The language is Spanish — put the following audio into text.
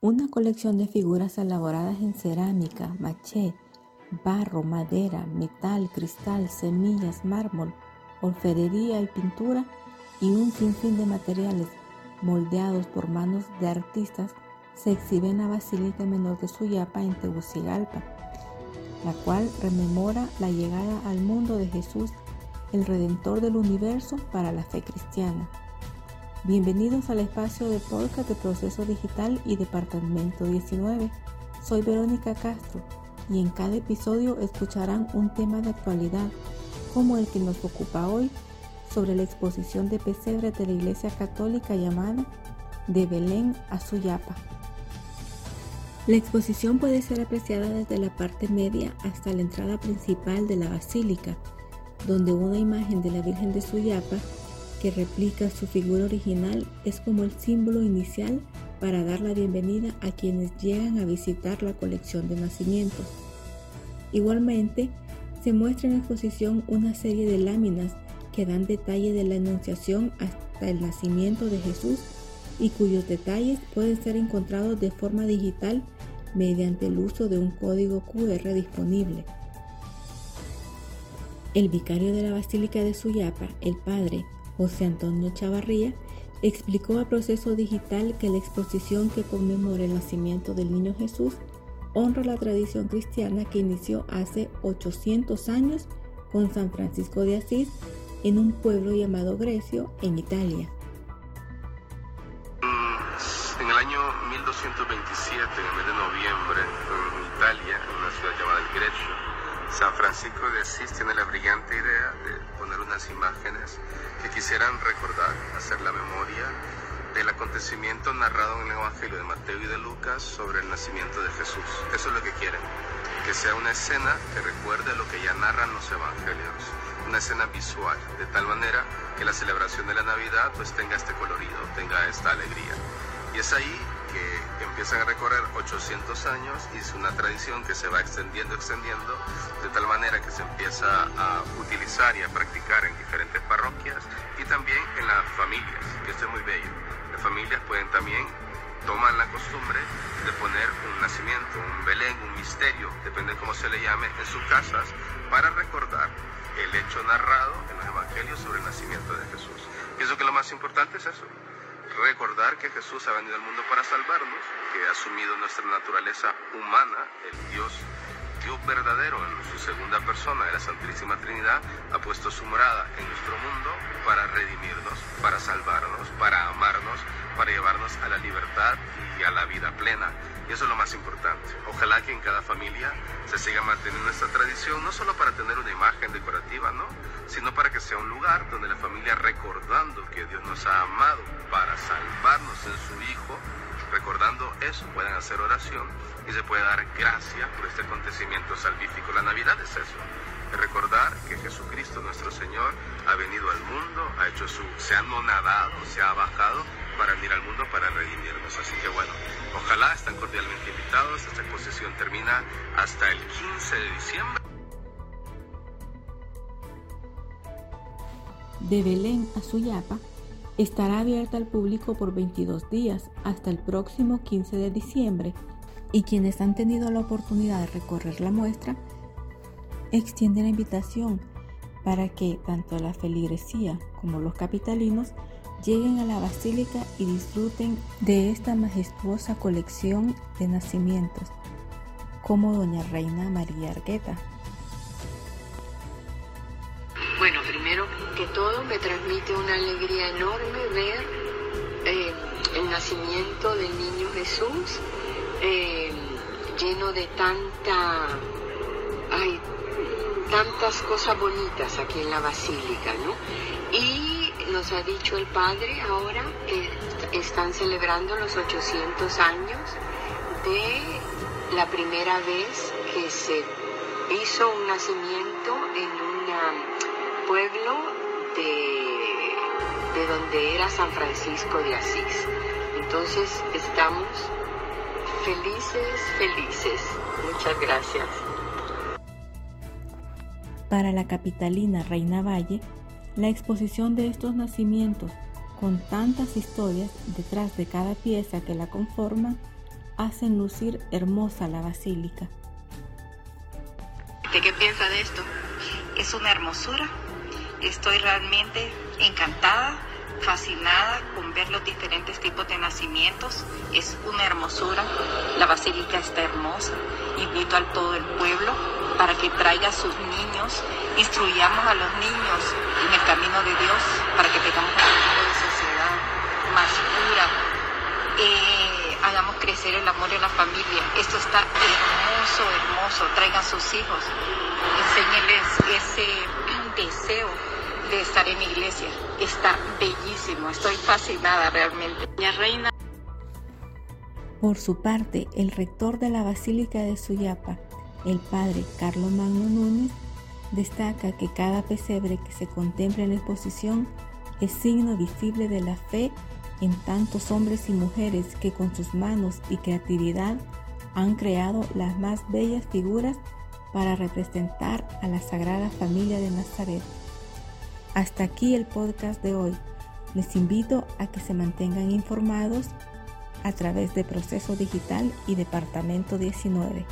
Una colección de figuras elaboradas en cerámica, maché, barro, madera, metal, cristal, semillas, mármol, orfebrería y pintura y un sinfín de materiales moldeados por manos de artistas se exhibe en la Basílica Menor de Suyapa en Tegucigalpa, la cual rememora la llegada al mundo de Jesús, el Redentor del universo para la fe cristiana. Bienvenidos al espacio de podcast de Proceso Digital y Departamento 19. Soy Verónica Castro y en cada episodio escucharán un tema de actualidad, como el que nos ocupa hoy, sobre la exposición de pesebre de la Iglesia Católica llamada De Belén a Suyapa. La exposición puede ser apreciada desde la parte media hasta la entrada principal de la basílica, donde una imagen de la Virgen de Suyapa que replica su figura original es como el símbolo inicial para dar la bienvenida a quienes llegan a visitar la colección de nacimientos. Igualmente, se muestra en exposición una serie de láminas que dan detalle de la Anunciación hasta el nacimiento de Jesús y cuyos detalles pueden ser encontrados de forma digital mediante el uso de un código QR disponible. El vicario de la Basílica de Suyapa, el padre José Antonio Chavarría, explicó a Proceso Digital que la exposición que conmemora el nacimiento del niño Jesús honra la tradición cristiana que inició hace 800 años con San Francisco de Asís en un pueblo llamado Grecio, en Italia. 1827, en el mes de noviembre, en Italia, en una ciudad llamada El Grecio, San Francisco de Asís tiene la brillante idea de poner unas imágenes que quisieran recordar, hacer la memoria del acontecimiento narrado en el Evangelio de Mateo y de Lucas sobre el nacimiento de Jesús. Eso es lo que quieren, que sea una escena que recuerde lo que ya narran los Evangelios, una escena visual, de tal manera que la celebración de la Navidad pues tenga este colorido, tenga esta alegría. Y es ahí que empiezan a recorrer 800 años y es una tradición que se va extendiendo, extendiendo, de tal manera que se empieza a utilizar y a practicar en diferentes parroquias y también en las familias, que esto es muy bello. Las familias pueden también tomar la costumbre de poner un nacimiento, un belén, un misterio, depende de cómo se le llame, en sus casas para recordar el hecho narrado en los evangelios sobre el nacimiento de Jesús. Pienso que lo más importante es eso, recordar que Jesús ha venido al mundo para salvarnos, que ha asumido nuestra naturaleza humana, el Dios, Dios verdadero en su segunda persona de la Santísima Trinidad, ha puesto su morada en nuestro mundo para redimirnos, para salvarnos, para amarnos, para llevarnos a la libertad y a la vida plena. Y eso es lo más importante. Ojalá que en cada familia se siga manteniendo esta tradición, no solo para tener una imagen decorativa, ¿no? sino para que sea un lugar donde la familia, recordando que Dios nos ha amado salvarnos en su Hijo, recordando eso, puedan hacer oración y se puede dar gracia por este acontecimiento salvífico. La Navidad es eso, es recordar que Jesucristo nuestro Señor ha venido al mundo, ha hecho su, se ha nonadado, se ha bajado para venir al mundo para redimirnos. Así que bueno, ojalá están cordialmente invitados. Esta exposición termina hasta el 15 de diciembre. De Belén a Suyapa estará abierta al público por 22 días hasta el próximo 15 de diciembre y quienes han tenido la oportunidad de recorrer la muestra extienden la invitación para que tanto la feligresía como los capitalinos lleguen a la basílica y disfruten de esta majestuosa colección de nacimientos, como Doña Reina María Argueta. Bueno, primero que todo me transmite una alegría enorme ver eh, el nacimiento del niño Jesús eh, lleno de tanta, hay tantas cosas bonitas aquí en la basílica, ¿no? Y nos ha dicho el Padre ahora que están celebrando los 800 años de la primera vez que se hizo un nacimiento en un pueblo de, de donde era San Francisco de Asís. Entonces estamos felices, felices. Muchas gracias. para la capitalina Reina Valle, la exposición de estos nacimientos con tantas historias detrás de cada pieza que la conforman hacen lucir hermosa la basílica. ¿De qué piensa de esto? Es una hermosura. Estoy realmente encantada, fascinada con ver los diferentes tipos de nacimientos. Es una hermosura. La basílica está hermosa. Invito a todo el pueblo para que traiga a sus niños, instruyamos a los niños en el camino de Dios para que tengamos un tipo de sociedad más pura. Eh, hagamos crecer el amor en la familia. Esto está hermoso, hermoso. Traigan sus hijos. Enséñenles ese deseo de estar en iglesia. Está bellísimo. Estoy fascinada realmente. La reina. Por su parte, el rector de la Basílica de Suyapa, el padre Carlos Magno Núñez, destaca que cada pesebre que se contempla en la exposición es signo visible de la fe en tantos hombres y mujeres que con sus manos y creatividad han creado las más bellas figuras para representar a la Sagrada Familia de Nazaret. Hasta aquí el podcast de hoy. Les invito a que se mantengan informados a través de Proceso Digital y Departamento 19.